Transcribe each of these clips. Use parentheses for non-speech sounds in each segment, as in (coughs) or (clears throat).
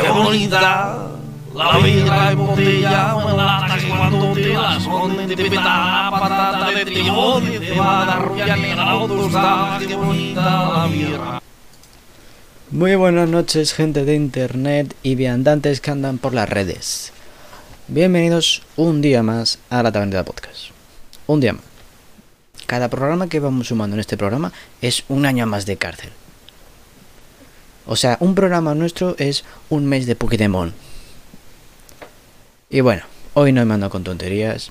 qué bonita. La vida en botella o en lata que cuando te la son de peta, patata de trijón y cebada rubia negra o tostada, qué bonita la birra. Muy buenas noches, gente de internet y viandantes que andan por las redes. Bienvenidos un día más a la Taberna Podcast. Un día más. Cada programa que vamos sumando en este programa es un año más de cárcel. O sea, un programa nuestro es un mes de Pokémon. Y bueno, hoy no me ando con tonterías.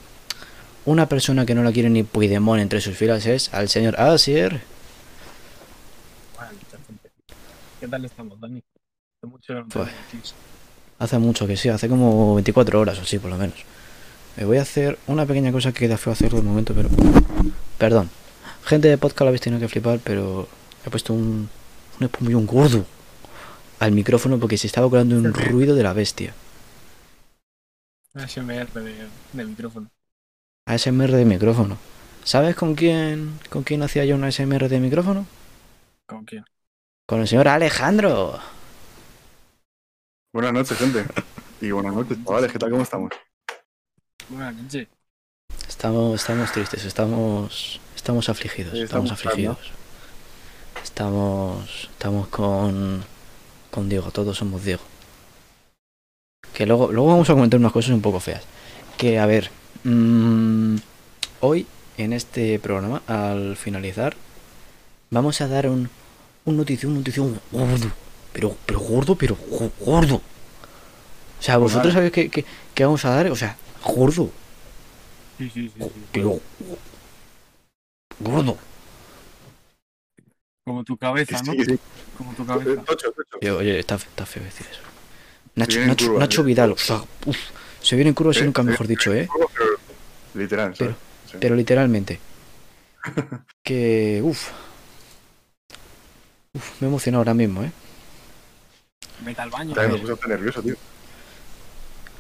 Una persona que no la quiere ni Puigdemont entre sus filas es al señor Asier. ¿Qué tal estamos, Dani? Hace mucho no Pues-. Hace mucho que sí, hace como 24 horas o así por lo menos. Me voy a hacer una pequeña cosa que queda feo hacerlo de momento, pero... Perdón. Gente de podcast lo habéis tenido que flipar, pero he puesto un, un espumillón gordo al micrófono porque se estaba colando un ruido de la bestia. ASMR de, de micrófono. ASMR de micrófono. ¿Sabes con quién, con quién hacía yo una ASMR de micrófono? ¿Con quién? Con el señor Alejandro. Buenas noches, gente. Y buenas noches, chavales. ¿Qué tal? ¿Cómo estamos? Buenas noches. Estamos, estamos tristes, estamos, estamos afligidos, Sí, estamos, estamos afligidos. Estamos, estamos con, con Diego, todos somos Diego. Que luego, luego vamos a comentar unas cosas un poco feas. Que a ver, mm, hoy en este programa, al finalizar, vamos a dar un, un notición, un notición gordo, pero, pero gordo, pero go- gordo. O sea, Pues vosotros sabéis qué, qué- qué vamos a dar, o sea, gordo. Sí, sí, sí. sí. Pero. Gordo. Como tu cabeza, ¿no? Sí, sí. Como tu cabeza. Tocho, tocho. Oye, oye, está, está feo decir eso. Nacho, Nacho, curva, Nacho ¿eh? Vidal, o sea, uf, se viene en curva, Sí, nunca mejor dicho, ¿eh? Pero, literal. Sí. Pero literalmente. (laughs) Que. Uf. Uf, me he emocionado ahora mismo, ¿eh? Vete al baño. También me Vete puse hasta nervioso, tío.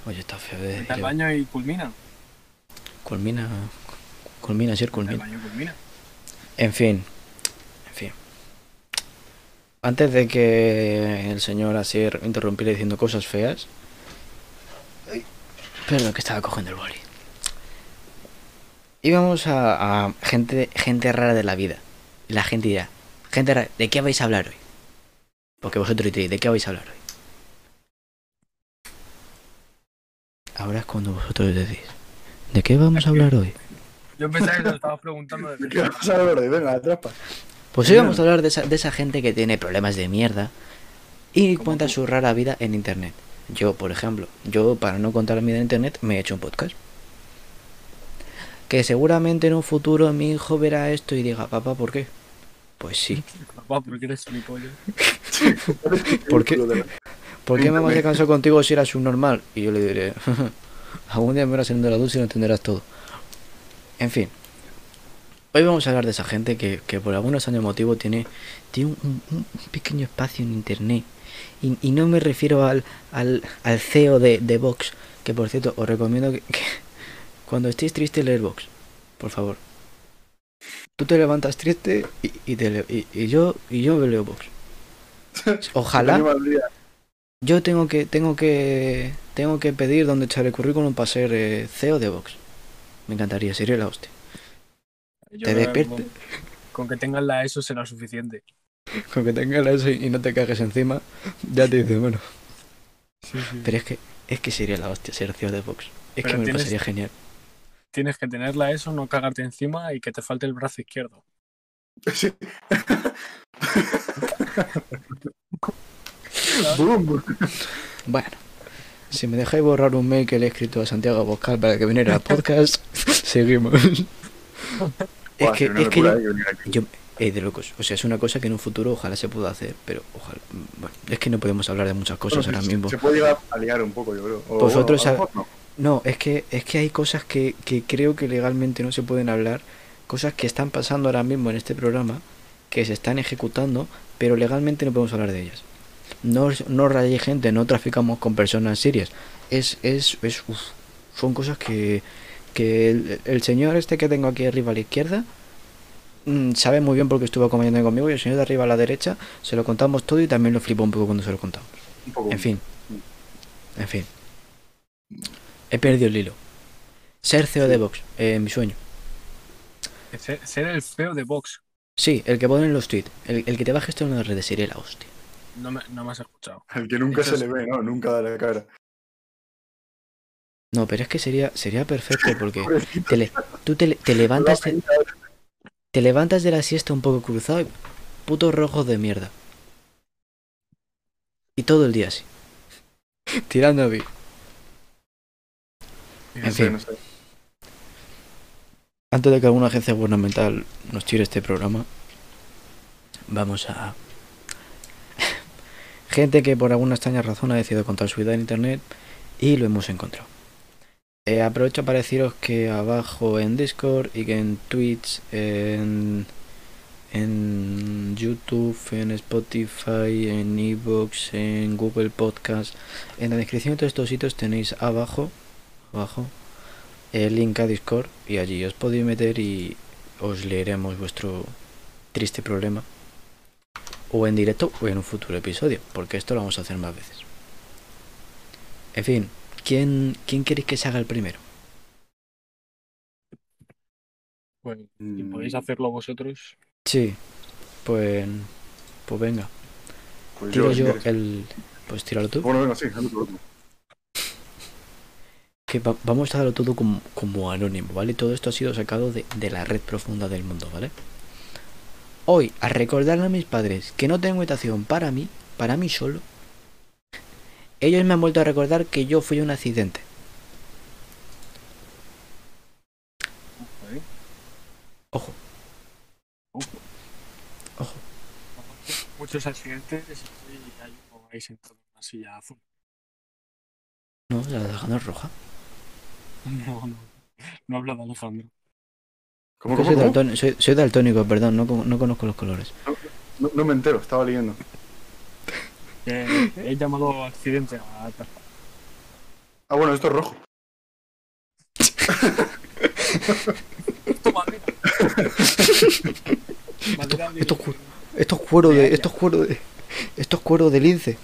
Oye, está feo de al baño y culmina. Culmina. Culmina, sí, Vete al culmina. baño culmina. En fin. Antes de que el señor Asier interrumpiera diciendo cosas feas. Perdón, que estaba cogiendo el boli. Íbamos a, a gente, gente rara de la vida. Y la gente dirá, gente rara, ¿de qué vais a hablar hoy? Porque vosotros diréis, ¿de qué vais a hablar hoy? Ahora es cuando vosotros decís, ¿de qué vamos a hablar hoy? Yo pensaba que te lo estabas preguntando de (laughs) ¿Qué vas a hablar de? Venga, atrapa. Pues hoy vamos a hablar de esa, de esa gente que tiene problemas de mierda y cuenta su rara vida en internet. Yo, por ejemplo, yo para no contar mi vida en internet me he hecho un podcast. Que seguramente en un futuro mi hijo verá esto y diga, papá, ¿por qué? Pues sí. (laughs) Papá, porque eres gilipollas. (laughs) ¿Por qué? ¿Por qué mamá se cansó contigo si eras un normal? Y yo le diré, (laughs) algún día me verás en la dulce y lo entenderás todo. En fin. Hoy vamos a hablar de esa gente que, que por algún extraño motivo tiene, tiene un, pequeño espacio en internet. Y, y no me refiero al, al, al CEO de, de Vox, que por cierto os recomiendo que, que cuando estéis triste leer Vox, por favor. Tú te levantas triste y, y, te le- y, y yo y yo leo Vox. (laughs) Ojalá. Yo tengo que, tengo que, tengo que pedir donde echar el currículum para ser eh, CEO de Vox. Me encantaría, sería la hostia. Yo Te creo que despierte. Con, con que tengas la ESO será suficiente. (laughs) Con que tengas eso y no te cajes encima, ya te dice, bueno. Sí, sí. Pero es que, es que sería la hostia ser CEO de Vox. Es que Pero me tienes- pasaría genial. Tienes que tener la ESO, no cagarte encima y que te falte el brazo izquierdo. (laughs) Sí. (laughs) Boom. Bueno, si me dejáis borrar un mail que le he escrito a Santiago Boscal para que viniera al podcast, seguimos. Es que, es que yo, eh, que aquí. yo, es de locos. O sea, es una cosa que en un futuro ojalá se pueda hacer, pero ojalá. Bueno, es que no podemos hablar de muchas cosas Bueno, ahora se- mismo. Se puede llegar a liar un poco, yo creo. O, Vosotros bueno, no. No, es que, es que hay cosas que, que creo que legalmente no se pueden hablar, cosas que están pasando ahora mismo en este programa, que se están ejecutando, pero legalmente no podemos hablar de ellas. No, no rayéis gente, no traficamos con personas sirias. Es, es, es, uf, son cosas que, que el, el señor este que tengo aquí arriba a la izquierda mm, sabe muy bien porque estuvo acompañando conmigo y el señor de arriba a la derecha se lo contamos todo y también lo flipó un poco cuando se lo contamos. Un poco. En fin. En fin. He perdido el hilo. Ser CEO de Vox, eh, mi sueño. Ser, ser el feo de Vox. Sí, el que pone en los tweets. El, el que te va a gestionar las redes sería la hostia. No me, no me has escuchado. El que nunca Eso se es- le ve, ¿no? Nunca da la cara. No, pero es que sería, sería perfecto (laughs) porque te le- tú te, le- te levantas de, te levantas de la siesta un poco cruzado y putos rojos de mierda. Y todo el día así. (laughs) Tirando a mí. En sé, fin. no sé. Antes de que alguna agencia gubernamental nos tire este programa, vamos a... (laughs) Gente que por alguna extraña razón ha decidido contar su vida en internet y lo hemos encontrado. Eh, aprovecho para deciros que abajo en Discord y que en Twitch, en, YouTube, en Spotify, en Evox, en Google Podcast, en la descripción de todos estos sitios tenéis abajo, abajo, el link a Discord y allí os podéis meter y os leeremos vuestro triste problema. O en directo o en un futuro episodio, porque esto lo vamos a hacer más veces. En fin, ¿quién, quién queréis que se haga el primero? Pues, si Mm. podéis hacerlo vosotros. Sí, pues, pues venga. Pues Tiro yo quieres. el... Pues tíralo tú. Bueno, venga, sí, hazlo tú. Que va- vamos a darlo todo como, como anónimo, ¿vale? Todo esto ha sido sacado de, de la red profunda del mundo, ¿vale? Hoy, a recordarle a mis padres que no tengo habitación para mí, para mí solo, ellos me han vuelto a recordar que yo fui un accidente. ¿eh? Ojo, Ojo. ojo. Muchos accidentes y hay uno ahí sentado en una silla azul. No, la de Alejandro es roja. (laughs) No, no. No habla de Alejandro. ¿Cómo, Yo cómo, soy, cómo? daltónico, soy, soy daltónico, perdón, no, con- no conozco los colores. No, no me entero, estaba leyendo. Que he llamado accidente a Ah, bueno, esto es rojo. Esto madera. Madera de- esto ju- Esto es cuero de. Esto es cuero de. Esto es cuero de lince.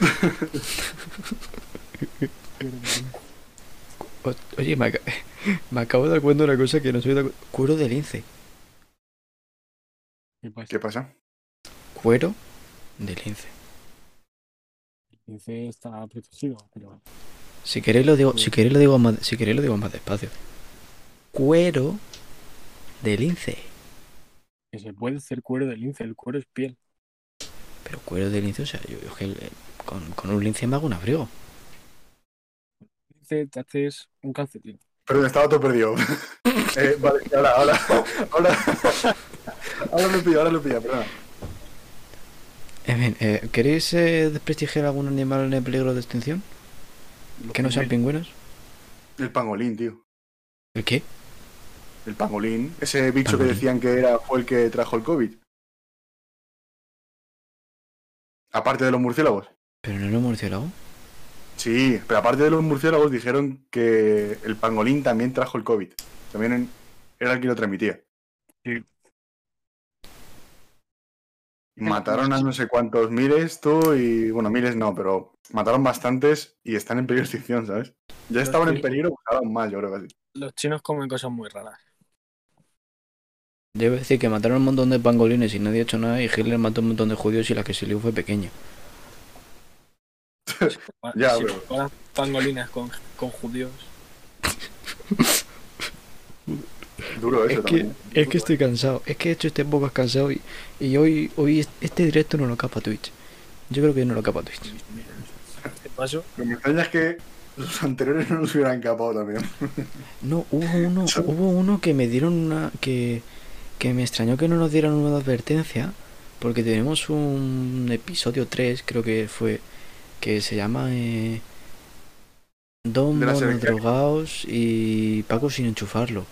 (laughs) Oye, me, aca- me acabo de dar cuenta de una cosa que no soy de Cuero de lince. ¿Qué pasa? ¿Qué pasa? Cuero de lince. Dice está protegido, pero Si queréis lo digo, si queréis lo digo más, si queréis lo digo más despacio. Cuero de lince. que se puede hacer cuero de lince. El cuero es piel. Pero cuero de lince, o sea, yo, yo es que el- con, con un lince me hago un abrigo. Lince te haces un calcetín. Perdón, estaba todo perdido. (laughs) eh, vale, ahora, ahora, ahora. Ahora lo pilla, ahora lo pilla, perdona. En fin, eh, ¿queréis eh, desprestigiar algún animal en peligro de extinción? Que no sean pingüinos. El pangolín, tío. ¿El qué? El pangolín. Ese bicho que decían que era fue el que trajo el COVID. Aparte de los murciélagos. ¿Pero no era un murciélago? Sí, pero aparte de los murciélagos dijeron que el pangolín también trajo el COVID. También en- era el que lo transmitía. Sí. Mataron a no sé cuántos miles tú y bueno, miles no, pero mataron bastantes y están en peligro de extinción, ¿sabes? Ya estaban en peligro, pues ahora más, yo creo que sí. Los chinos comen cosas muy raras. Debo decir que mataron un montón de pangolines y nadie ha hecho nada y Hitler mató un montón de judíos y la que se lió fue pequeña. (laughs) Ya, si pero- comparas pangolinas con, con judíos. (laughs) Duro eso Es que, también. es que estoy cansado, es que he hecho este podcast cansado y, y hoy, hoy est- este directo no lo capa Twitch. Yo creo que no lo capa Twitch. ¿Qué pasó? Lo que me extraña es que los anteriores no los hubieran capado también. (laughs) No, hubo (laughs) uno, hubo uno que me dieron una. que, que me extrañó que no nos dieran una advertencia. Porque tenemos un episodio 3, creo que fue. que se llama. Eh, monos selección. drogados y Paco sin enchufarlo.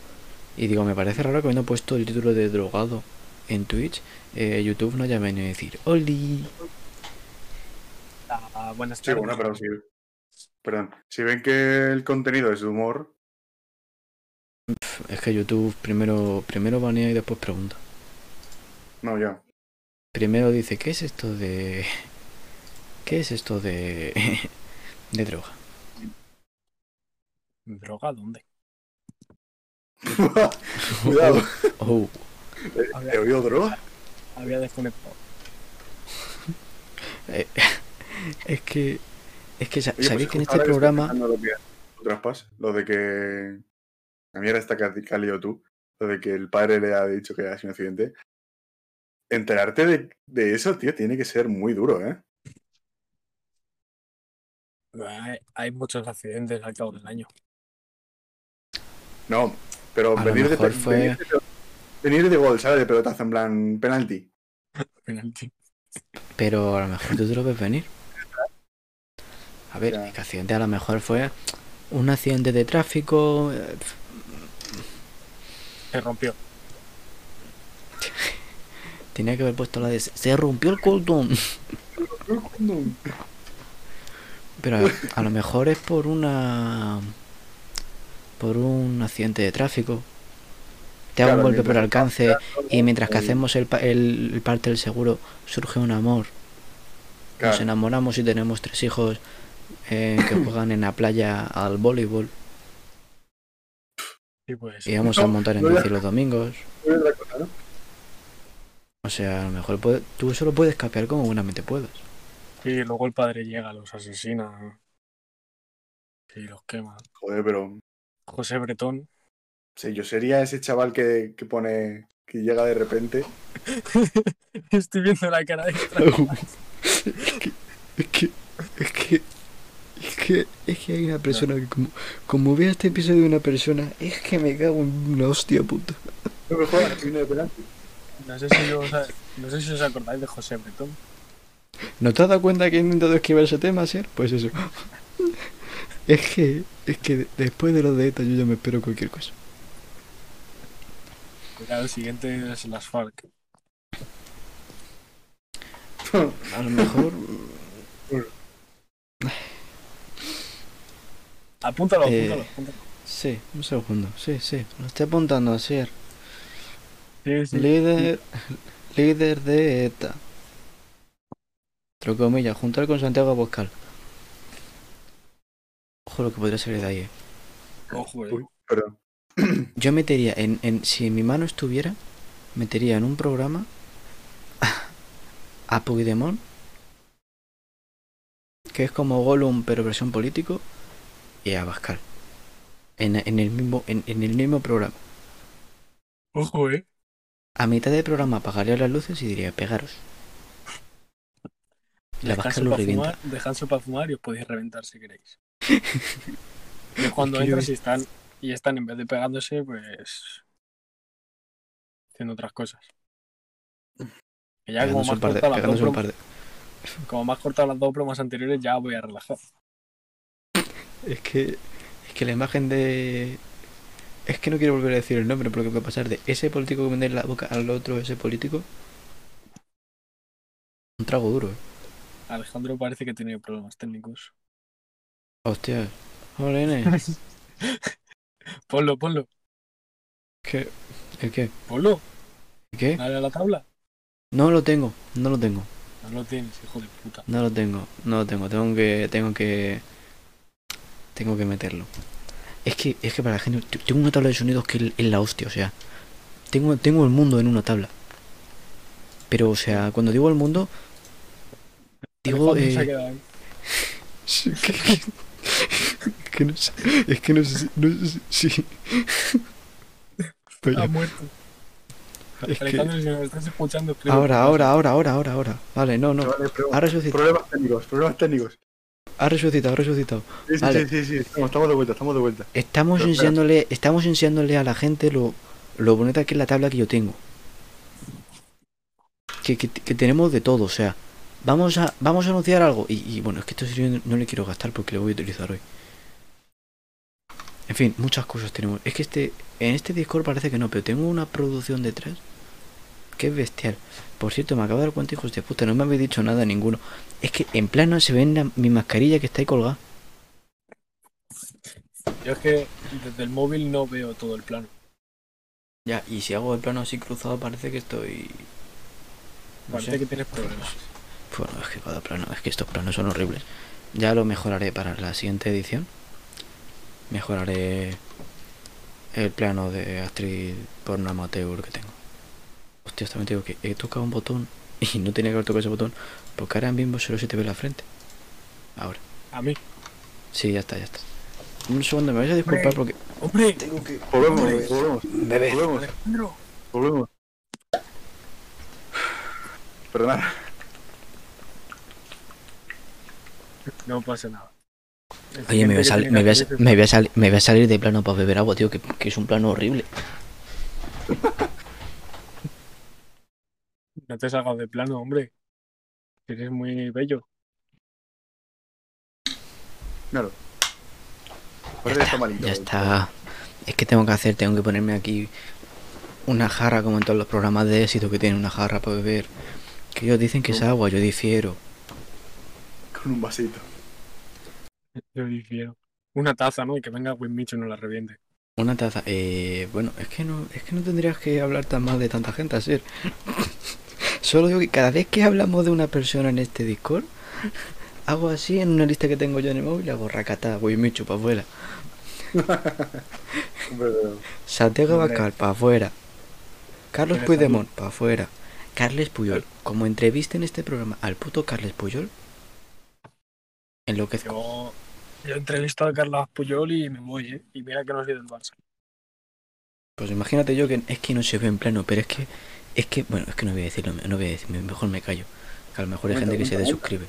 Y digo, me parece raro que habiendo puesto el título de drogado en Twitch, eh, YouTube no haya venido a decir, ¡Oli! Ah, buenas Sí, tardes. bueno, pero si. Perdón. Si ven que el contenido es de humor, Es que YouTube primero, primero banea y después pregunta. no, ya. Primero dice, ¿qué es esto de ¿Qué es esto de, (laughs) de droga? ¿Droga dónde? (laughs) Cuidado. Oh, ¿He oído droga? Había desconectado. (laughs) eh, es que. Es que sa- Oye, sabéis pues que en este programa. Lo, que, lo traspas, lo de que. La mierda esta que, has liado tú. Lo de que el padre le ha dicho que ha sido un accidente. Enterarte de, de eso, tío, tiene que ser muy duro, ¿eh? Hay, hay muchos accidentes al cabo del año. No, pero A lo venir de, fue- venir, de, venir de gol, ¿sabes? De pelotazo, en plan penalti. (laughs) Penalti. Pero a lo mejor tú te lo ves venir. A ver, Ya. el accidente a lo mejor fue un accidente de tráfico. eh, Se rompió. (laughs) Tenía que haber puesto la de. Se rompió el cordón. (laughs) Pero a, a lo mejor es por una. Por un accidente de tráfico. Te hago Claro, un golpe por alcance y mientras que hacemos el, pa- el, el parte del seguro surge un amor. Nos enamoramos y tenemos tres hijos eh, que (coughs) juegan en la playa al voleibol. Sí, pues. Y vamos a montar en no, bici los domingos. O sea, a lo mejor puede- tú solo puedes capear como buenamente puedas. Y luego el padre llega, los asesina. Y los quema. Joder, pero. José Bretón. Sí, yo sería ese chaval que, que pone. que llega de repente. (laughs) Estoy viendo la cara de (laughs) Es que, es que, es que, es que hay una persona que como, como vea este episodio de una persona, es que me cago en una hostia puta. No que de penalti. Sé si os, no sé si os acordáis de José Bretón. ¿No te has dado cuenta que he intentado esquivar ese tema, Ser? Pues eso. Es que, es que después de lo de ETA yo ya me espero cualquier cosa. Ya el siguiente es las FARC. (laughs) A lo mejor... (laughs) Apúntalo, Eh, apúntalo, apúntalo. Sí, un segundo. Sí, sí. Lo estoy apuntando a Ser. Sí, sí. Líder, líder de ETA. Entre comillas, juntar con Santiago Abascal. Ojo lo que podría salir de ahí. eh. Ojo, eh. Uy, perdón. (clears throat) Yo metería en, en si en mi mano estuviera, metería en un programa (laughs) a Puigdemont, que es como Gollum pero versión político, y a Abascal. En, en el mismo en, en el mismo programa. Ojo, eh. A mitad del programa apagaría las luces y diría, pegaros. Y la Descanso lo revienta. fumar, descanso para fumar y os podéis reventar si queréis. Y cuando Es que entras y están, y están en vez de pegándose, pues. haciendo otras cosas. Que ya como más, par de, las dos un prom- par de- como más cortado las dos bromas anteriores, ya voy a relajar. Es que, es que la imagen de... Es que no quiero volver a decir el nombre, porque puede pasar de ese político que vende la boca al otro, ese político. Un trago duro, eh. Alejandro parece que tiene problemas técnicos. Hostia. Hola, N. (laughs) Ponlo, ponlo, ¿Qué? ¿El qué? ponlo. ¿El qué? Dale a la tabla. No lo tengo, no lo tengo, No lo tienes, hijo de puta. no lo tengo, no lo tengo. Tengo que, tengo que, tengo que meterlo. Es que, es que para la gente, tengo una tabla de sonidos que es- la hostia, o sea, tengo, tengo el mundo en una tabla. Pero, o sea, cuando digo el mundo, digo, Alejandro se ha (laughs) (laughs) eh, quedado ahí. Sí, que, que- que no sé, es que no sé si, no sé si, Ha muerto. es que- Alejandro, si nos estás escuchando, escribe ahora, ahora, ahora, ahora, ahora, ahora, vale, no, no, pro- ha resucitado, problemas técnicos, problemas técnicos. ha resucitado, ha resucitado. Sí, sí, Vale. sí, sí, sí, Estamos, estamos de vuelta, estamos de vuelta. Estamos Pero espera. enseñándole, estamos enseñándole a la gente lo, lo bonita que es la tabla que yo tengo. Que, que, que tenemos de todo, o sea, vamos a, vamos a anunciar algo. Y, y bueno, es que esto no le quiero gastar porque lo voy a utilizar hoy. En fin, muchas cosas tenemos. Es que este, en este Discord parece que no, pero tengo una producción detrás que es bestial. Por cierto, me acabo de dar cuenta, hijos de puta, no me habéis dicho nada ninguno. Es que en plano se ve en la- mi mascarilla que está ahí colgada. Yo es que desde el móvil no veo todo el plano. Ya, y si hago el plano así cruzado parece que estoy... No Parece sé. que tienes problemas. Bueno, es que cada plano, es que estos planos son horribles. Ya lo mejoraré para la siguiente edición. Mejoraré el plano de actriz porno amateur que tengo. Hostia, también te digo que he tocado un botón (laughs) y no tenía que haber tocado ese botón porque ahora mismo solo se te ve la frente. Ahora. A mí. Sí, ya está, ya está. Un segundo, me vais a disculpar porque ¡Hombre! tengo que... Volvemos, Hombre. volvemos, Bebé. volvemos, Alejandro. volvemos. Perdonad. No pasa nada. Oye, me voy sal- me, voy a, me, voy a sal- me voy a salir de plano para beber agua, tío, que, que es un plano horrible. (laughs) No te salgas de plano, hombre. Eres muy bello. Claro. Ya está está, malito. ya está. Es que tengo que hacer, tengo que ponerme aquí una jarra como en todos los programas de éxito que tienen una jarra para beber. Que ellos dicen que es agua, yo difiero. Con un vasito. (laughs) Yo difiero. Una taza, ¿no? Y que venga Winmicho y no la reviente. Una taza. Eh, bueno, es que no, es que no tendrías que hablar tan mal de tanta gente, así. (laughs) Solo digo que cada vez que hablamos de una persona en este Discord, (laughs) hago así en una lista que tengo yo en el móvil, hago racatá, voy Michu para afuera. Santiago. Bacal para afuera. Carlos Puigdemont para afuera. Carles Puyol. Como entrevista en este programa al puto Carles Puyol, enloquezco. Yo, yo he entrevistado a Carlos Puyol y me voy, ¿eh? Y mira que no soy del Barça. Pues imagínate yo que es que no se ve en plano, pero es que, es que, bueno, es que no voy a decirlo, no voy a decir, mejor me callo. Que a lo mejor hay gente que se desuscribe.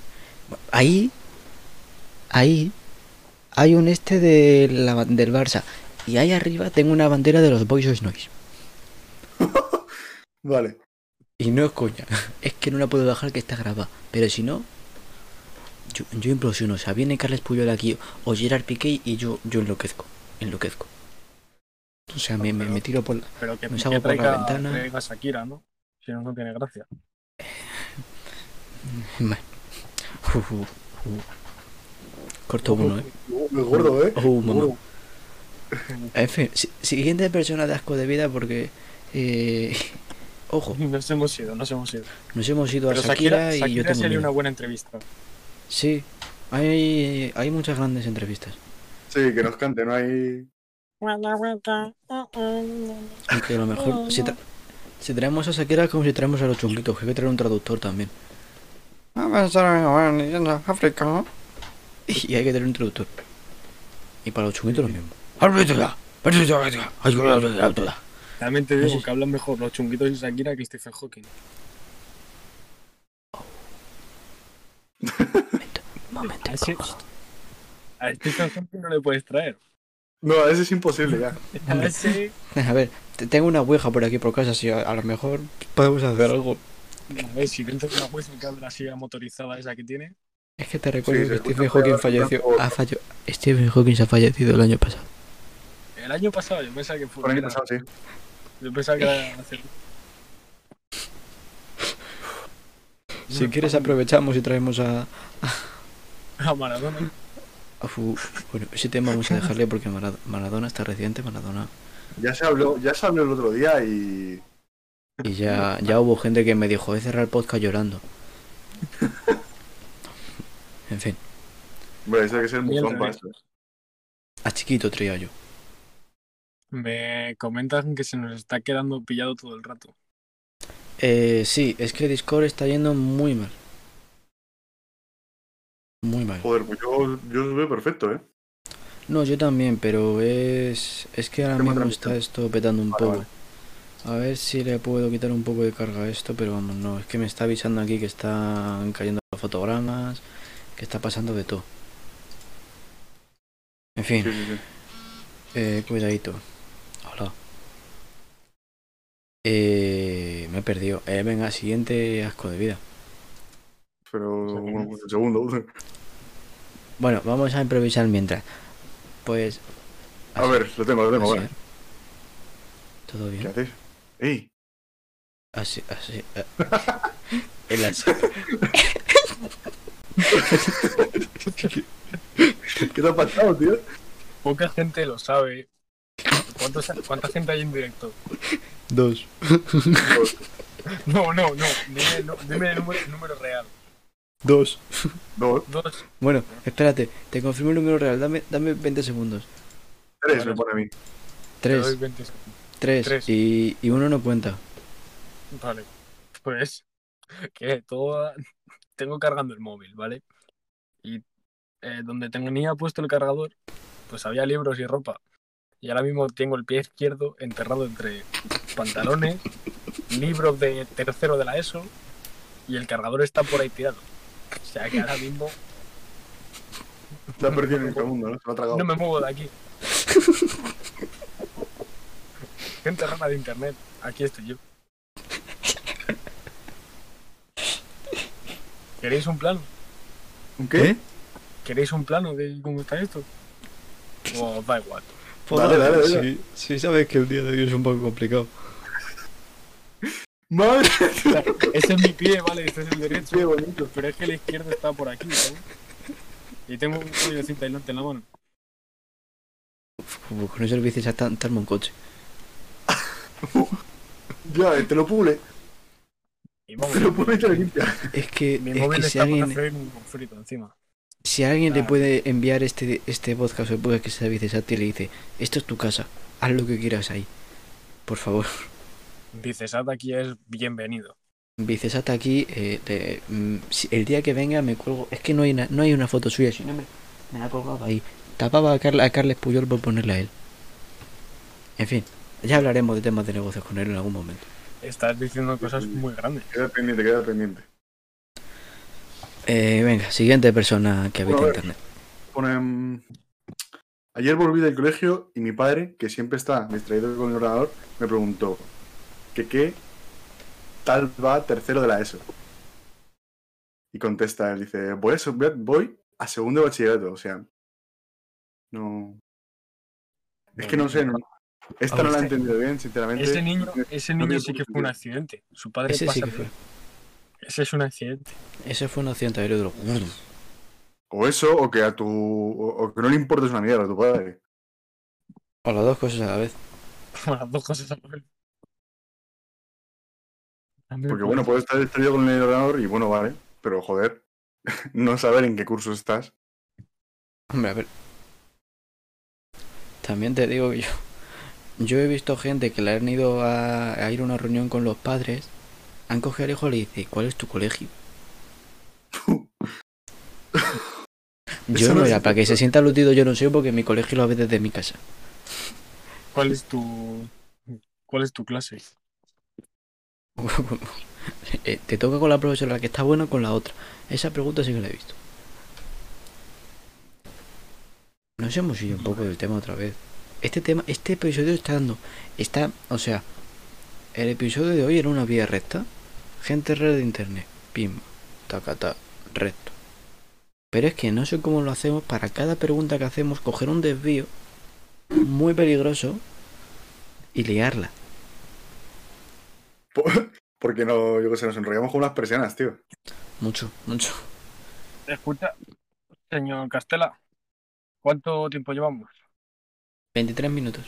Bueno, Ahí, ahí, hay un este de la del Barça. Y ahí arriba tengo una bandera de los Boys Noise. (laughs) Vale. Y no es coña, (laughs) es que no la puedo bajar que está grabada. Pero si no, yo, yo implosiono. O sea, viene Carles Puyol aquí o Gerard Piqué y yo, yo enloquezco. Enloquezco. O sea, me, me, me tiro por la... Pero que, Me que salgo por la traiga, ventana. traiga a Shakira, ¿no? Si no, no tiene gracia. Uf, uf, uf. Corto uno, eh. Muy gordo, ¿eh? Oh, mamá. Gordo. En fin, si- siguiente persona de asco de vida porque... eh, (laughs) ojo, Nos hemos ido, nos hemos ido. nos hemos ido a Shakira, Shakira, y yo Shakira tengo sería miedo. una buena entrevista. Sí, hay, hay muchas grandes entrevistas. Sí, que nos cante, no hay. Aunque a lo mejor si, tra- si traemos a Shakira es como si traemos a los chunguitos, que hay que traer un traductor también. África. (laughs) Y hay que tener un traductor. Y para los chunguitos lo mismo. También te No digo que hablan mejor los chunguitos y Shakira que Stephen Hawking. Momento, momento incómodo. A Stephen Hawking no le puedes traer. No, ese es imposible ya. (laughs) A ese, A ver, te- tengo una ouija por aquí por casa, si a, a lo mejor podemos hacer algo. a ver, si dentro de una jueza que la silla motorizada esa que tiene, Es que te recuerdo Sí, que Stephen Hawking falleció. Ha fallo- Stephen Hawking se ha fallecido el año pasado. el año pasado yo pensaba que fue. Por el año pasado, sí. Yo pensaba que era hace- Si quieres aprovechamos y traemos a... a Maradona. Bueno, ese tema vamos a dejarle porque Mara- Maradona está reciente, Maradona. Ya se habló, ya se habló el otro día y. Y ya, ya hubo gente que me dijo, voy a cerrar el podcast llorando. (laughs) En fin, Hombre, eso hay que ser muy para a chiquito traía yo. Me comentan que se nos está quedando pillado todo el rato. Eh, sí, es que Discord está yendo muy mal. Muy mal. Joder, pues yo, yo lo veo perfecto, ¿eh? No, yo también, pero es, es que ahora mismo está esto petando un Vale, poco. vale. A ver si le puedo quitar un poco de carga a esto, pero vamos, no, es que me está avisando aquí que están cayendo los fotogramas, que está pasando de todo. En fin, Sí, sí, sí. eh, cuidadito. Eh, me he perdido. Eh, venga, siguiente asco de vida. Pero un, un segundo. (laughs) Bueno, vamos a improvisar mientras. Pues... A ver, lo tengo, lo tengo, así, vale. ¿eh? ¿Todo ¿Qué bien? haces? ¡Ey! Así, así. eh. (laughs) El así. (laughs) ¿Qué te ha pasado, tío? Poca gente lo sabe. ¿Cuántos- ¿Cuánta gente hay en directo? Dos. No, no, no. Dime, no, dime el número, el número real. Dos. Dos, Dos. Bueno, espérate, te confirmo el número real. Dame, dame 20 segundos. tres me pone a mí. Tres. 20 segundos. Tres. tres. Y, y uno no cuenta. Vale. Pues que todo tengo cargando el móvil, ¿vale? Y eh, donde tenía puesto el cargador, pues había libros y ropa. Y ahora mismo tengo el pie izquierdo enterrado entre pantalones, libros de tercero de la ESO y el cargador está por ahí tirado. O sea que ahora mismo La ha perdido en el segundo, ¿no? Se lo ha tragado. no me muevo de aquí. Gente rara de internet, aquí estoy yo. ¿Queréis un plano? ¿Un qué? ¿Queréis un plano de cómo está esto? O os da igual. Dale, dale, dale. Sí, sí, sabes que el día de hoy es un poco complicado. (laughs) ¡Madre! Ese es mi pie, vale, este es el derecho. ¡Qué bonito! Pero es que el izquierdo está por aquí, ¿sabes? Y tengo un rollo de cinta aislante en la mano. Como con eso le dices a tan, un coche. (laughs) Ya, te lo pule. Te lo pule y te lo limpia. Es que, mi es móvil que si está alguien, hacer un frito encima. Si alguien le Claro. puede enviar este, este podcast o el podcast que se dices a ti y le dice, esto es tu casa, haz lo que quieras ahí. Por favor, Vicesat aquí es bienvenido. Vicesata aquí, eh, mm, el día que venga me cuelgo, es que no hay, una, no hay una foto suya, si no me, me la he colgado ahí. Tapaba a, Carla- a Carles Puyol por ponerle a él. En fin, ya hablaremos de temas de negocios con él en algún momento. Estás diciendo cosas muy grandes. Queda pendiente, queda pendiente. Eh, venga, siguiente persona que habita Bueno, internet. Ayer volví del colegio y mi padre, que siempre está distraído con el ordenador, me preguntó que qué tal va tercero de la ESO. Y contesta, él dice, voy a, voy a- segundo de bachillerato, o sea. No. Es que no sé, no. Esta no la he entendido bien, sinceramente. Ese niño, ese niño sí que fue un accidente. Su padre Ese sí pasa que fue. Ese es un accidente. Ese fue un accidente aéreo de los- O eso, o que a tu. O, o que no le importes una mierda a tu padre. O las dos cosas a la vez. (laughs) Las dos cosas a la vez. Porque bueno, puedes estar distraído con el ordenador y bueno, vale. Pero joder, (laughs) no saber en qué curso estás. Hombre, a ver. También te digo que yo. Yo he visto gente que le han ido a, a ir a una reunión con los padres. Han cogido al hijo y le dice, ¿cuál es tu colegio? (laughs) Yo no, era para que se sienta aludido, yo no sé, porque mi colegio lo ve desde mi casa. ¿Cuál es tu. ¿Cuál es tu clase? (laughs) Eh, te toca con la profesora que está buena o con la otra. Esa pregunta sí que la he visto. Nos hemos ido un poco del tema otra vez. Este tema, este episodio está dando, está, o sea, el episodio de hoy era una vía recta. Gente red de internet, pim, tacata, recto. Pero es que no sé cómo lo hacemos para cada pregunta que hacemos coger un desvío muy peligroso y liarla. Po- (laughs) Porque no, yo qué sé, nos enrollamos con unas persianas, tío. Mucho, mucho. Escucha, señor Castela, ¿cuánto tiempo llevamos? 23 minutos.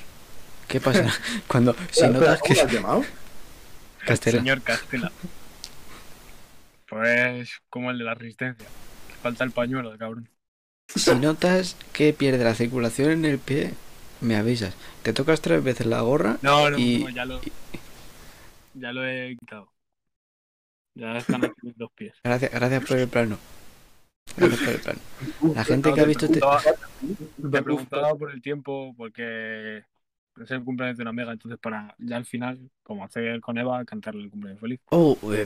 ¿Qué pasa? (laughs) Cuando, si notas ¿cómo que... has llamado? Castela. Señor Castela. Pues como el de la resistencia. Que falta el pañuelo, cabrón. Si notas que pierde la circulación en el pie, me avisas. Te tocas tres veces la gorra. No, no, Y- no, ya lo, ya lo he quitado. Ya están aquí mis dos pies. Gracias, gracias por el plano. Gracias por el plano. La gente que ha visto este... Te preguntaba por el tiempo porque es el cumpleaños de una amiga, entonces para ya al final, como hacer con Eva, cantarle el cumpleaños feliz. Oh, eh,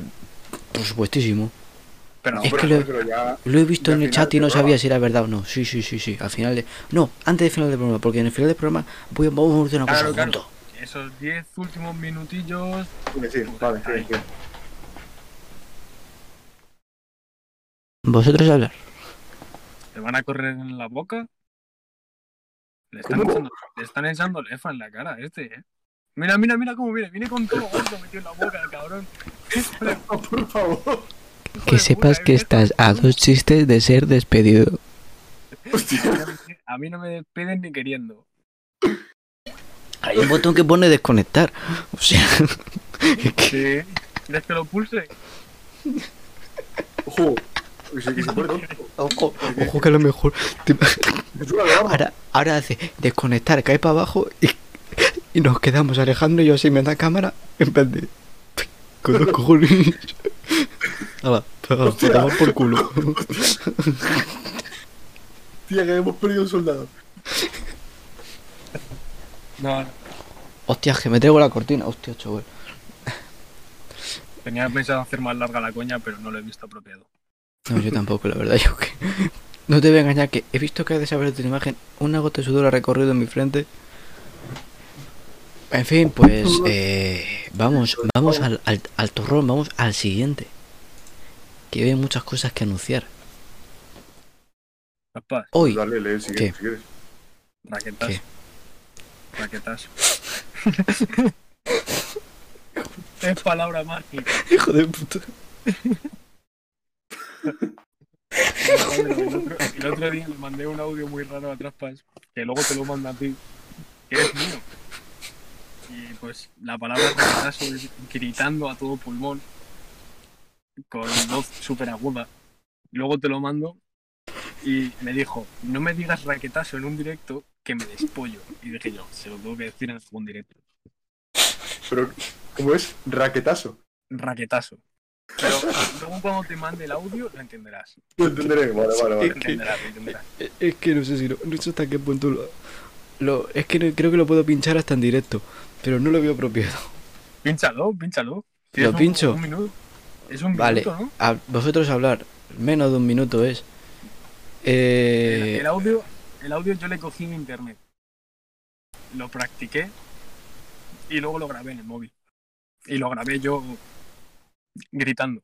por supuestísimo. Pero No, Es pero, que lo- pero ya. Lo he visto en el chat y no sabía si era verdad o no. Sí, sí, sí, sí. Al final de... No, antes del final del programa, porque en el final del programa voy a, vamos a hacer una cosa Claro. Esos 10 últimos minutillos, Sí, sí, vale, sí, sí. Vosotros hablar. te van a correr en la boca. Le están, echando, le están echando lefa en la cara a este, eh. Mira, mira, mira cómo viene. Viene con todo gordo metido en la boca, el cabrón. Por favor. Que sepas que estás a dos chistes de ser despedido. Hostia. A mí no me despiden ni queriendo. Hay un botón que pone desconectar. O sea... es que- Sí. ¿Quieres que lo pulse? Ojo. Ojo, ojo que a lo mejor. Ahora, ahora hace desconectar, cae para abajo y, y nos quedamos Alejandro y yo así me da cámara en plan de. Con los cojones. Hala, a tomar por culo. Tía, que hemos perdido un soldado. No, no. Hostia, que me traigo la cortina. Hostia, chaval. Tenía pensado hacer más larga la coña, pero no lo he visto apropiado. No, yo tampoco, la verdad. (laughs) Yo que. No te voy a engañar, que he visto que ha desaparecido una imagen. Una gota de sudor ha recorrido en mi frente. En fin, pues. Eh, vamos, vamos al, al, al turrón, vamos al siguiente. Que hay muchas cosas que anunciar. Papá, Hoy, Dale, lee si ¿Qué? quieres. Si quieres. raquetas. ¿Qué? Raquetas. (laughs) es palabra mágica. hijo de puta. El, otro, el otro día le mandé un audio muy raro a Traspas, que luego te lo manda a ti, que es mío. Y pues la palabra raquetazo es gritando a todo pulmón, con voz súper aguda. Luego te lo mando y me dijo, no me digas raquetazo en un directo que me despollo. Y dije yo, se lo tengo que decir en algún directo. Pero, ¿cómo es? Raquetazo. Raquetazo. Pero luego cuando te mande el audio lo entenderás. Lo entenderé. Vale, vale, Lo vale. entenderás, lo entenderás. Es- Es que no sé si lo, no sé hasta qué punto lo, lo- es que no- creo que lo puedo pinchar hasta en directo, pero no lo veo apropiado. Pínchalo, pínchalo. Un- pincho? Un minuto. Es un Vale. minuto, ¿no? A vosotros hablar, menos de un minuto es. El, Eh, el audio, el audio yo le cogí en internet. Lo practiqué y luego lo grabé en el móvil. Y lo grabé yo gritando.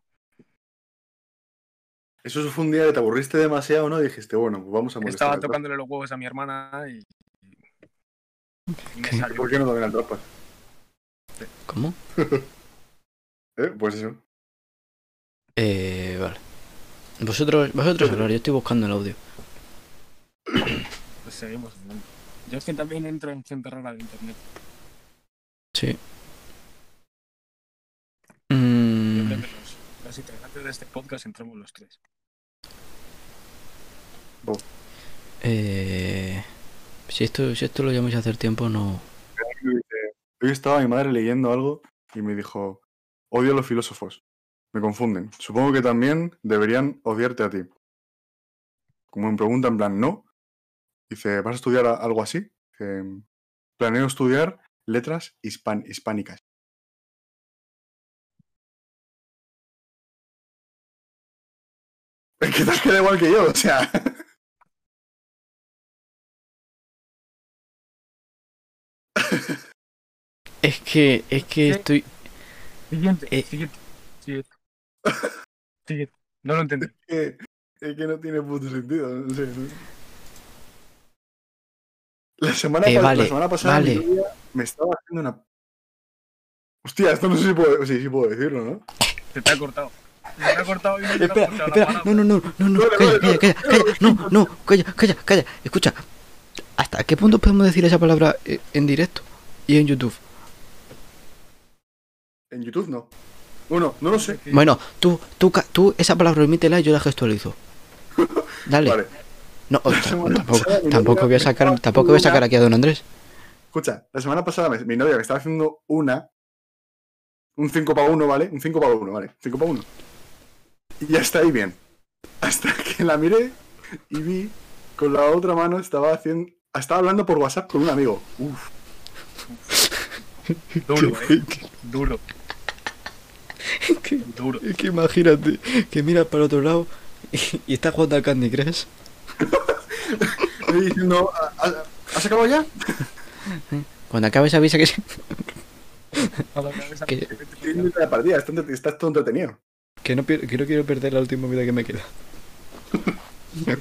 Eso fue un día que te aburriste demasiado, ¿no? Y dijiste, bueno, pues vamos a molestar. Estaba tocándole los huevos a mi hermana y, ¿Por qué no también al Traspas? ¿Cómo? (laughs) ¿Eh? Pues eso. Eh, vale. Vosotros, vosotros hablar, yo estoy buscando el audio. (coughs) Pues seguimos hablando. Yo es que también entro en gente rara de internet. Sí. Yo Mm, creo que los, los integrantes de este podcast entramos los tres. eh, si esto, si esto lo llamáis a hacer tiempo, no. Hoy estaba mi madre leyendo algo y me dijo, odio a los filósofos. Me confunden. Supongo que también deberían odiarte a ti. Como me pregunta en plan, no. Dice, ¿vas a estudiar algo así? Dice, planeo estudiar letras hispan- hispánicas. (laughs) Es que te has igual que yo, o sea. (laughs) Es que, es que ¿Qué? estoy. Siguiente, Eh. siguiente, siguiente. Siguiente. No lo entendí. (laughs) que, es que no tiene puto sentido, no sé. ¿no? La semana, Eh, vale, la semana pasada vale. me estaba haciendo una... Hostia, esto no sé si puedo, sí, sí puedo decirlo, ¿no? Se te ha cortado. Se te ha cortado y no te ha Espera, escuchado la espera, no, no, no, no, no, calla, calla, calla, calla, no, no, calla, calla, calla. Escucha, ¿hasta qué punto podemos decir esa palabra eh, en directo y en YouTube? En YouTube no. Bueno, no lo sé. Bueno, tú, tú, tú esa palabra emítela y yo la gestualizo. (laughs) Dale. Vale, No, tampoco, tampoco novia voy a sacar, tampoco voy a sacar aquí a Don Andrés. escucha, la semana pasada mi novia me estaba haciendo una... Un 5 para 1, ¿vale? Un 5 para 1, ¿vale? 5 para 1. Y ya está ahí bien. Hasta que la miré y vi con la otra mano estaba haciendo... Estaba hablando por WhatsApp con un amigo. Uf. Duro, eh. Duro, (laughs) duro. Es que imagínate que miras para otro lado y, y estás jugando al Candy Crush. (laughs) Me diciendo, "¿Ha- ha- ¿has acabado ya? (laughs) Cuando acabes avisa que sí. La. Que- la partida, estás, todo entretenido. Que no, que no quiero perder la última vida que me queda.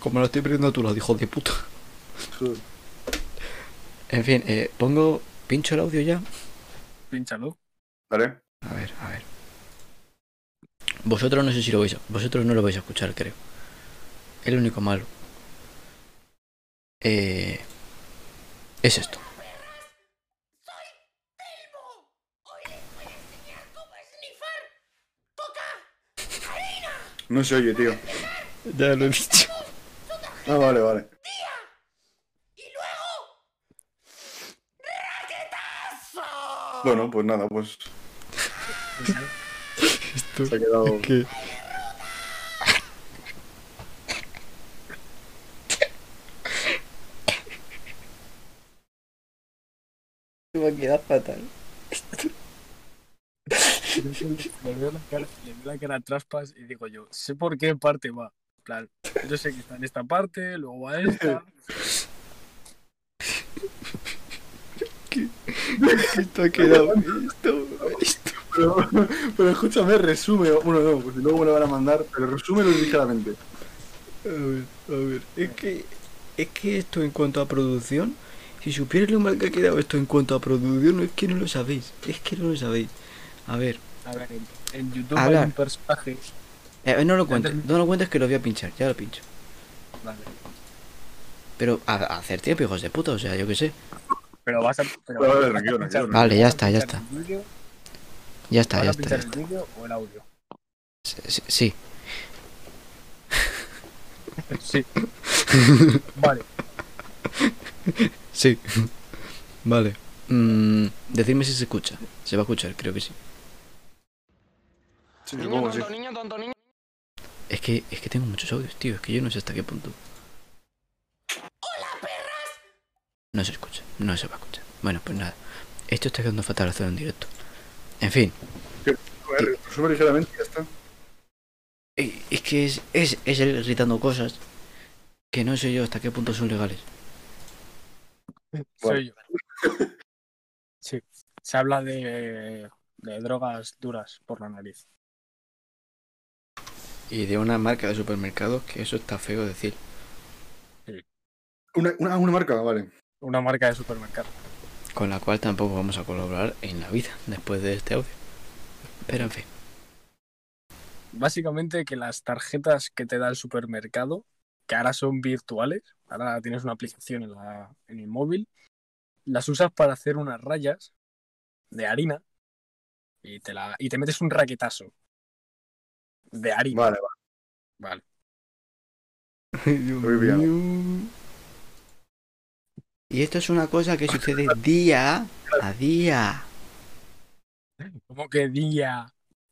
Como la estoy perdiendo a tu lado, hijo de puta. En fin, eh, pongo. Pincho el audio ya. Pínchalo. ¿Vale? A ver, a ver. Vosotros no sé si lo vais a. Vosotros no lo vais a escuchar, creo. Es lo único malo. Eh, es esto. No se oye, tío. (laughs) Ya lo he dicho. Ah, vale, vale. Bueno, pues nada, pues Esto se ha quedado. es que... Me va a quedar fatal. Le veo la cara, le veo la cara a Traspas y digo yo, sé por qué parte va. En plan, yo sé que está en esta parte, luego va a esta. Esto ha quedado esto, esto. Pero, pero escúchame, resume. Bueno, no, pues luego me lo van a mandar, pero resúmelo ligeramente. A ver, a ver. Es que, es que esto en cuanto a producción, si supierais lo mal que ha quedado esto en cuanto a producción, es que no lo sabéis. Es que no lo sabéis. A ver, A ver, en, en YouTube Hablar. hay un personaje. eh, no lo cuentes, no lo cuentes que lo voy a pinchar, ya lo pincho. Vale. Pero a, a hacer tiempo, hijos de puta, o sea, yo qué sé. Pero vas a. Pero Vale, vas a tranquilo, tranquilo. Vale, ya ¿vas a está, ya está. Ya está, ¿Vas ya a está, ya está. el vídeo o el audio? Sí, sí, sí. Vale. Sí. Vale. Mm, decidme si se escucha. Se va a escuchar, creo que sí. Sí, supongo que sí. Es que, es que tengo muchos audios, tío. Es que yo no sé hasta qué punto. No se escucha, no se va a escuchar. Bueno, pues nada. Esto está quedando fatal hacerlo en directo. En fin, resume ligeramente y ya está. eh, es que es, es, es él gritando cosas que no sé yo hasta qué punto son legales. Soy yo. (laughs) Sí. Se habla de, de drogas duras por la nariz. Y de una marca de supermercados que eso está feo decir. Una, una, una marca, vale. Una marca de supermercado. Con la cual tampoco vamos a colaborar en la vida después de este audio. Pero en fin. Básicamente que las tarjetas que te da el supermercado, que ahora son virtuales, ahora tienes una aplicación en, la, en el móvil, las usas para hacer unas rayas de harina y te, la, y te metes un raquetazo de harina. Vale, Vale. Muy bien. Y esto es una cosa que sucede día a día. ¿Cómo que día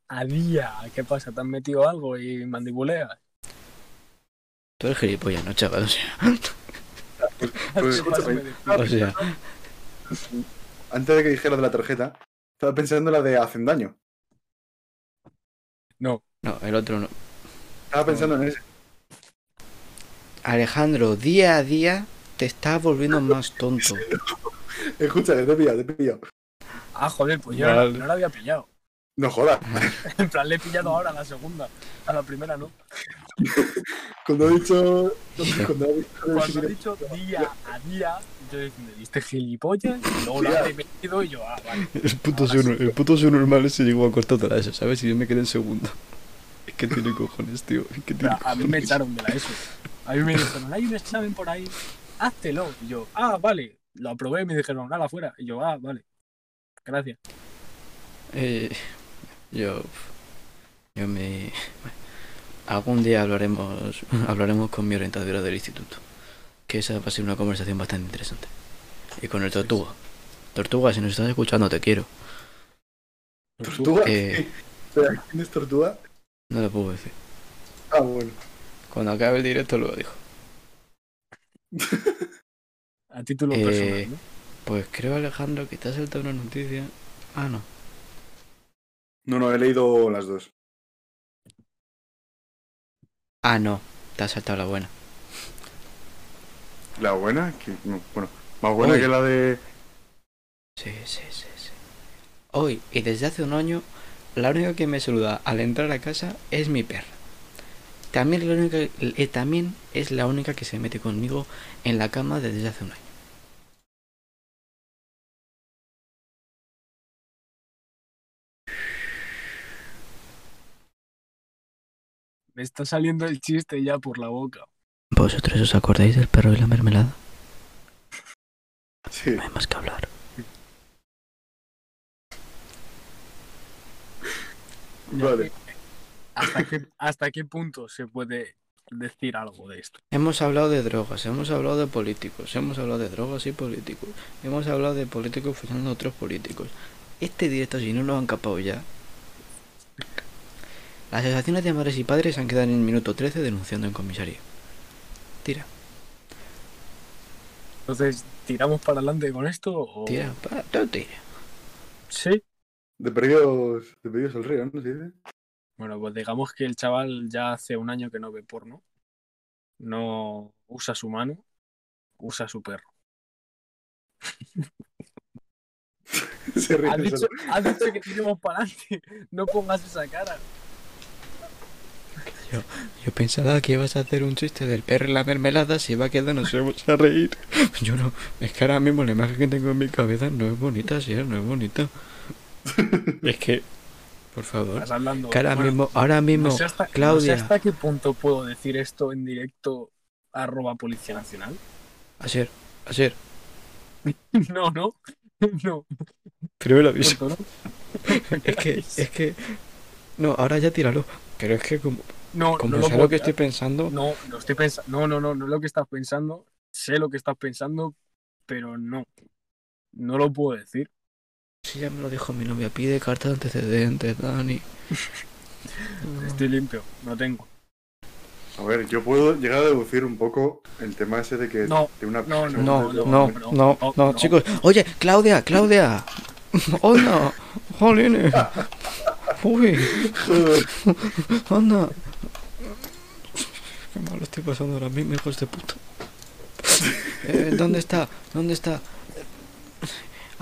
a día? ¿Qué pasa? ¿Te han metido algo y mandibuleas? Tú eres gilipollas, ¿no, chaval? O sea, Pues, o sea, antes de que dijeras de la tarjeta, estaba pensando en la de hacen daño. No, no, el otro no. Estaba pensando en ese. Alejandro, día a día te estás volviendo más tonto. (laughs) Escucha, te he pillado, te he pillado. Ah, joder, pues yo Vale. no, la había pillado. No jodas. (laughs) En plan, le he pillado ahora a la segunda. A la primera no. (laughs) Cuando he dicho. Cuando he dicho. Cuando he dicho día a día, yo diciendo, ¿viste gilipollas? Y luego lo he metido y yo, ah, vale. El puto, Ahora sí. el puto normal se llegó a cortar toda eso, ¿sabes? Y yo me quedé en segundo. Es que tiene cojones, tío. Es que tiene Pero a mí me echaron de la ESO. A mí me dijeron, hay un examen por ahí, háztelo. Y yo, ah, vale. Lo aprobé y me dijeron, nada, fuera. Y yo, ah, vale. Gracias. Eh, yo. Yo me. Algún día hablaremos hablaremos con mi orientadora del instituto. Que esa va a ser una conversación bastante interesante. Y con el Tortuga. Tortuga, si nos estás escuchando, te quiero. ¿Tortuga? Eh, (laughs) ¿Quién es Tortuga? no lo puedo decir. Ah, bueno. Cuando acabe el directo lo dijo. (laughs) A título Eh, personal, ¿no? Pues creo, Alejandro, que te ha saltado una noticia. Ah, no. No, no, he leído las dos. Ah, no. Te ha saltado la buena. La buena, que. no, bueno, más buena que la de. Sí, sí, sí, sí. Hoy y desde hace un año, la única que me saluda al entrar a casa es mi perra. También, la única, eh, también es la única que se mete conmigo en la cama desde hace un año. Me está saliendo el chiste ya por la boca. ¿Vosotros os acordáis del perro y la mermelada? Sí. No hay más que hablar. Vale. ¿Hasta qué, ¿Hasta qué punto se puede decir algo de esto. Hemos hablado de drogas, hemos hablado de políticos, hemos hablado de drogas y políticos, hemos hablado de políticos fusionando a otros políticos. Este directo, si no lo han capado ya. Las asociaciones de madres y padres han quedado en el minuto 13 denunciando en comisaría. Tira, Entonces, ¿tiramos para adelante con esto o...? tira, pa, tú tira. Sí. De perdidos, de perdidos el río, ¿no? ¿Se? Bueno, pues digamos que el chaval ya hace un año que no ve porno. No usa su mano, usa su perro. (laughs) Se ríe Has dicho, has dicho que tiremos para adelante. No pongas esa cara. Yo pensaba que ibas a hacer un chiste del perro y la mermelada, se iba a quedar, nos íbamos a reír. (laughs) Yo no, es que ahora mismo la imagen que tengo en mi cabeza no es bonita, sí, no es bonita. (laughs) Es que, por favor, Estás hablando. que ahora bueno, mismo, ahora mismo, no sé hasta, no sé Claudia, hasta qué punto puedo decir esto en directo arroba Policía Nacional. ayer, ayer, (laughs) No, no. (laughs) No. primero aviso. ¿no? (laughs) Es que, es que, no, ahora ya tíralo. Pero es que como, No, como no sé lo que estoy pensando, No, no estoy pensando. No, no, no, no es lo que estás pensando. Sé lo que estás pensando, pero no. No lo puedo decir. Si ya me lo dijo mi novia, pide carta de antecedentes, Dani. (laughs) Estoy limpio, no tengo. A ver, yo puedo llegar a deducir un poco el tema ese de que No, de una no, No, no, no, no, no, no, no, no. chicos. Oye, Claudia, Claudia. (laughs) Onda, jolines. Uy, (laughs) anda. Qué mal lo estoy pasando ahora mismo, hijos de puta. Eh, ¿Dónde está? ¿Dónde está?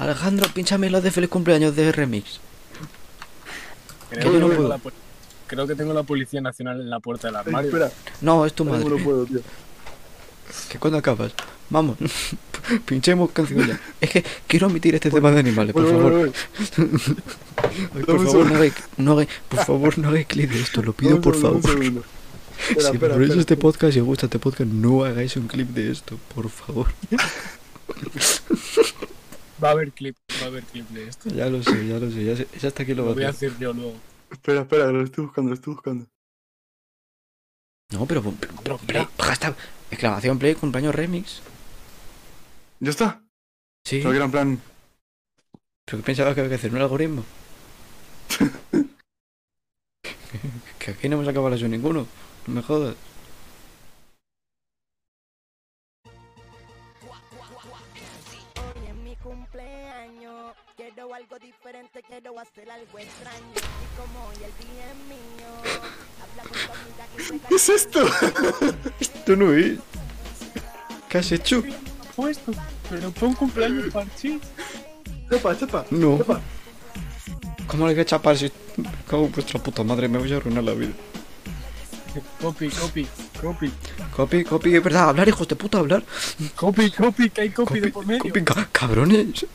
Alejandro, pínchame lo de feliz cumpleaños de Remix. Creo, yo que no tengo puedo. la pol- creo que tengo la Policía Nacional en la puerta del armario. espera, No, es tu no madre. lo puedo, tío. ¿Que cuándo acabas? Vamos, (laughs) pinchemos canción ya. Es que quiero omitir este tema de animales, por favor. (laughs) Ay, por favor, no hagáis, no hagáis- por favor, no hagáis clic de esto, lo pido por favor. (laughs) Si espera, veis espera. este podcast y os gusta este podcast, no hagáis un clip de esto, por favor. Va a haber clip, va a haber clip de esto. Ya lo sé, ya lo sé, ya, sé, ya hasta aquí lo Lo va voy a hacer. yo luego. Espera, espera, lo estoy buscando, lo estoy buscando. No, pero, pero, Pero, play, hashtag, exclamación play, cumpleaños remix. ¿Ya está? Sí, Creo que era en plan. pero que pensaba que había que hacer un algoritmo. (laughs) (laughs) que aquí no hemos acabado eso ninguno, no me jodas. Algo diferente, quiero hacer algo extraño. Y como hoy el día es mío, habla con tu amiga que se ¿Qué es esto? (laughs) Esto no es. ¿Qué has hecho? Puesto, pero fue un cumpleaños parchís. Chapa, chapa. No. Chapa. ¿Cómo le voy a chapar si... Como vuestra puta madre, me voy a arruinar la vida. Copy, copy, copy, Copy, copy, es verdad, hablar, hijos de puta, hablar. copy, copy, que hay copy, Copy, de por medio. copy, ca- cabrones.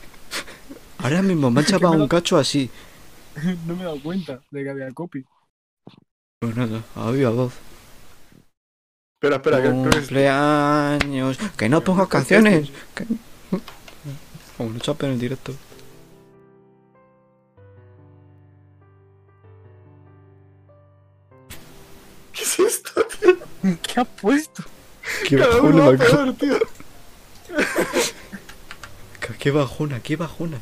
Ahora mismo me han (laughs) chapado un cacho así. (laughs) no me he dado cuenta de que había copy. Pues nada, había voz. Espera, espera, que Cumpleaños. Que no pongas canciones. Que... Como no chapen en el directo. ¿Qué es esto, tío? ¿Qué ha puesto? Qué Cada bajona, uno va me acabo- peor, tío. Qué bajona, qué bajona.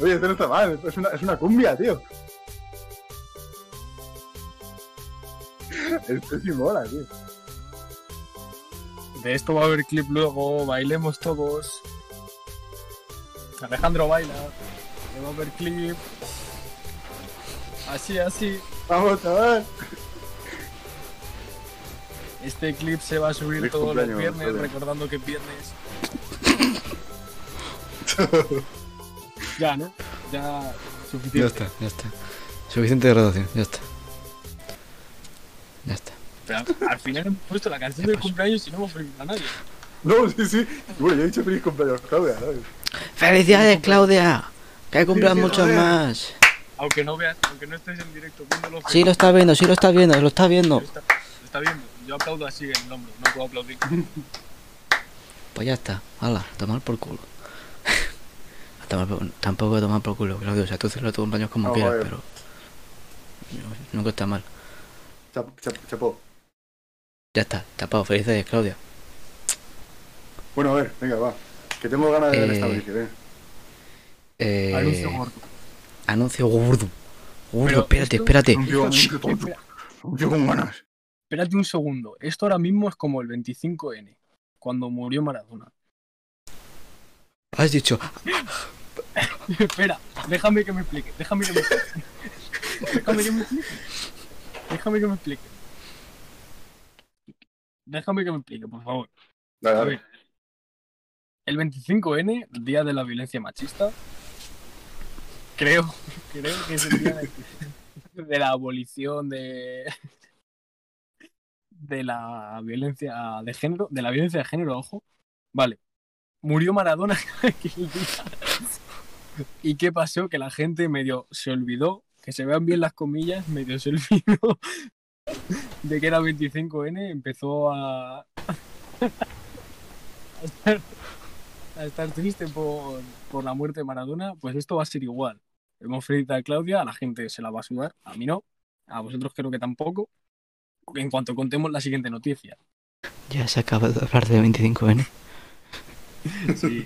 Oye, esto no está mal, es una, es una cumbia, tío. Esto sí mola, tío. De esto va a haber clip luego, bailemos todos. Alejandro baila, le va a haber clip. Así, así. Vamos, chaval. Este clip se va a subir Feliz todos los viernes, Antonio. recordando que es viernes. (laughs) ya, ¿no? Ya Ya suficiente. está, ya está. Suficiente de graduación, ya está. Ya está. Pero al- al final hemos puesto la canción ¿Qué del cumpleaños y no hemos felicitado a nadie. No, sí, sí. Bueno, yo he dicho feliz cumpleaños, Claudia. ¡Felicidades, Claudia! Que cumplan muchos más. Aunque no veas, aunque no estés en directo viéndolo. Sí, lo está viendo, sí lo está viendo, lo está viendo. Lo está, lo está viendo. Yo aplaudo así en el hombro, no puedo aplaudir. (laughs) Pues ya está, hala, a tomar por culo. (laughs) A tomar por- tampoco a tomar por culo, Claudio. O sea, tú celebra tu cumpleaños como No, quieras, pero. Nunca está mal. Chap- chap- chapo. Ya está, tapado. Felices, Claudia. Bueno, a ver, venga, va. Que tengo ganas de ver Eh, esta noticia, eh. Eh, Anuncio gordo. anuncio gordo. Gordo, espérate, espérate. Anuncio con ganas. Espérate un segundo. Esto ahora mismo es como el 25N, cuando murió Maradona. Has dicho, (laughs) Espera, déjame que me explique. Déjame que me explique. Déjame que me explique. Déjame que me explique. Déjame que me explique, por favor. Dale, A dale. ver. El 25N, Día de la Violencia Machista, creo, (laughs) creo que es el día de, de la abolición de de la violencia de género, de la violencia de género, ojo. Vale. Murió Maradona (laughs) aquel día. ¿Y qué pasó? Que la gente medio se olvidó, que se vean bien las comillas, medio se (laughs) olvidó de que era 25N, empezó a, a estar, a estar triste por, por la muerte de Maradona, pues esto va a ser igual. Hemos felicitado a Claudia, a la gente se la va a sudar, a mí no, a vosotros creo que tampoco. En cuanto contemos la siguiente noticia. ya se acaba de hablar de 25N. (laughs) Sí,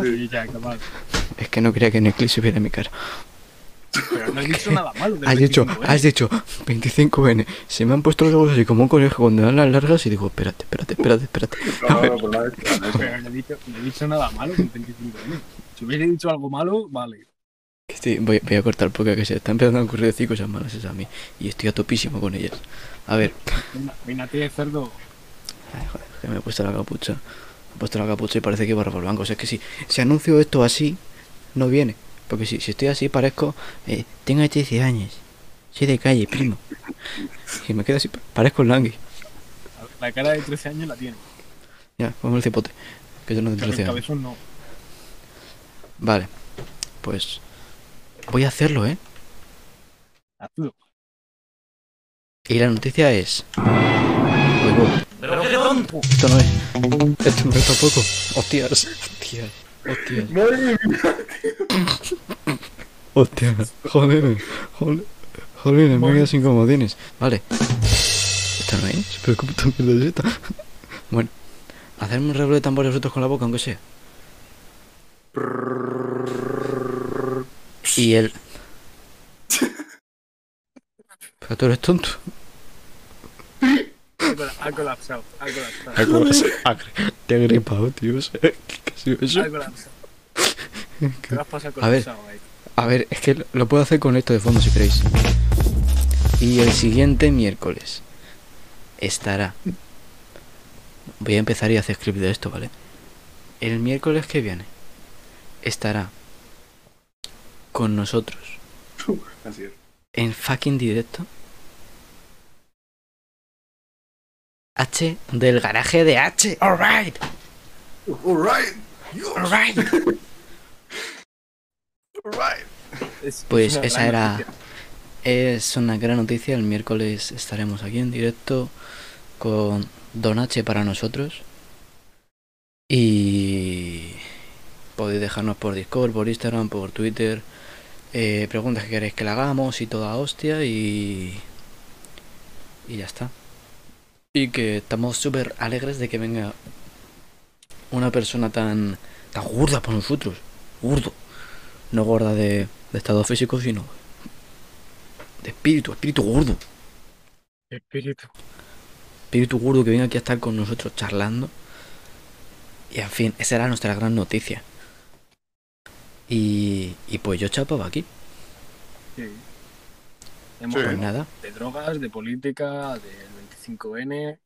sí, ya, acabado. Es que no quería que en el clip se viera mi cara. Pero no he dicho nada malo. del Has dicho, 25N. has dicho 25N. Se me han puesto los ojos así como un conejo cuando dan las largas y digo, espérate, espérate, espérate, espérate. No, no, no he dicho, no he dicho nada malo del 25N. Si hubiese dicho algo malo, vale. Estoy- voy, voy a cortar porque que se está empezando a ocurrir decir cosas malas esas a mí. Y estoy a topísimo con ellas. A ver, Venga, Peínate, cerdo. Ay, joder, que me he puesto la capucha. Me he puesto la capucha y parece que iba a robar bancos. Es que si, si anuncio esto así, no viene. Porque si, si estoy así, parezco. Eh, tengo 13 años. Soy de calle, primo. Y me quedo así, parezco el Langui. La cara de 13 años la tiene. Ya, como el cipote. Que yo no tengo Pero el 13 años. cabezón no. Vale, pues. Voy a hacerlo, ¿eh? Hazlo. Y la noticia es. Uy, uy, Pero qué tonto. esto no es. Esto no es tampoco. Hostias, hostias, hostias. Madre mía. Hostias, joder, joder, joder, me he quedado sin comodines. Vale. Esto no es, pero ¿cómo tan mierda es esta? Bueno, hacerme un redoble de tambores vosotros con la boca, aunque sea. Y el. Pero tú eres tonto. Ha cola- Ha colapsado. Ha colapsado. Te he gripado, tío. (laughs) ¿Qué ha sido eso? Ha colapsado. Te pasas A ver. ahí. A ver, es que lo puedo hacer con esto de fondo si queréis. Y el siguiente miércoles estará. Voy a empezar y hacer script de esto, ¿vale? El miércoles que viene estará con nosotros (laughs) Así es. en fucking directo. H del garaje de H. Alright, Alright. alright. (laughs) Alright. Es- Pues es esa era- noticia. Es una gran noticia. El miércoles estaremos aquí en directo con Don H para nosotros. Y podéis dejarnos por Discord, por Instagram, por Twitter. Eh, preguntas que queréis que le hagamos y toda hostia. Y. Y ya está. Y que estamos súper alegres de que venga una persona tan. tan gorda por nosotros. Gordo. No gorda de, de estado físico, sino de espíritu, espíritu gordo. Espíritu. Espíritu gordo que viene aquí a estar con nosotros charlando. Y en fin, esa era nuestra gran noticia. Y, y pues yo chapaba aquí. Sí. Hemos Sí. Pues hablado nada. de drogas, de política, del 25N.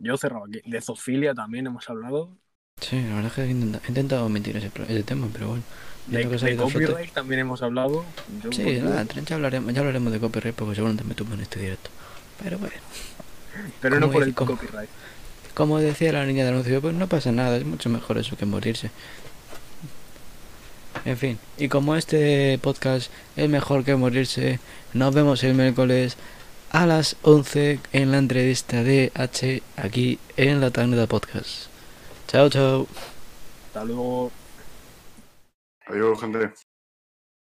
Yo cerrado aquí. De zoofilia también hemos hablado. Sí, la verdad es que he intenta- he intentado omitir ese, tema, pero bueno. De, que flote. copyright también hemos hablado. Yo, Sí, pues, nada, ya hablaremos, ya hablaremos de copyright porque seguramente me tumbo en este directo. Pero bueno, pero no ¿cómo por el copyright. como decía la niña de anuncio, pues no pasa nada, es mucho mejor eso que morirse. En fin, y como este podcast es mejor que morirse, nos vemos el miércoles a las 11 en la entrevista de H aquí en la Tagneta Podcast. Chao, chao. Hasta luego. Adiós, gente.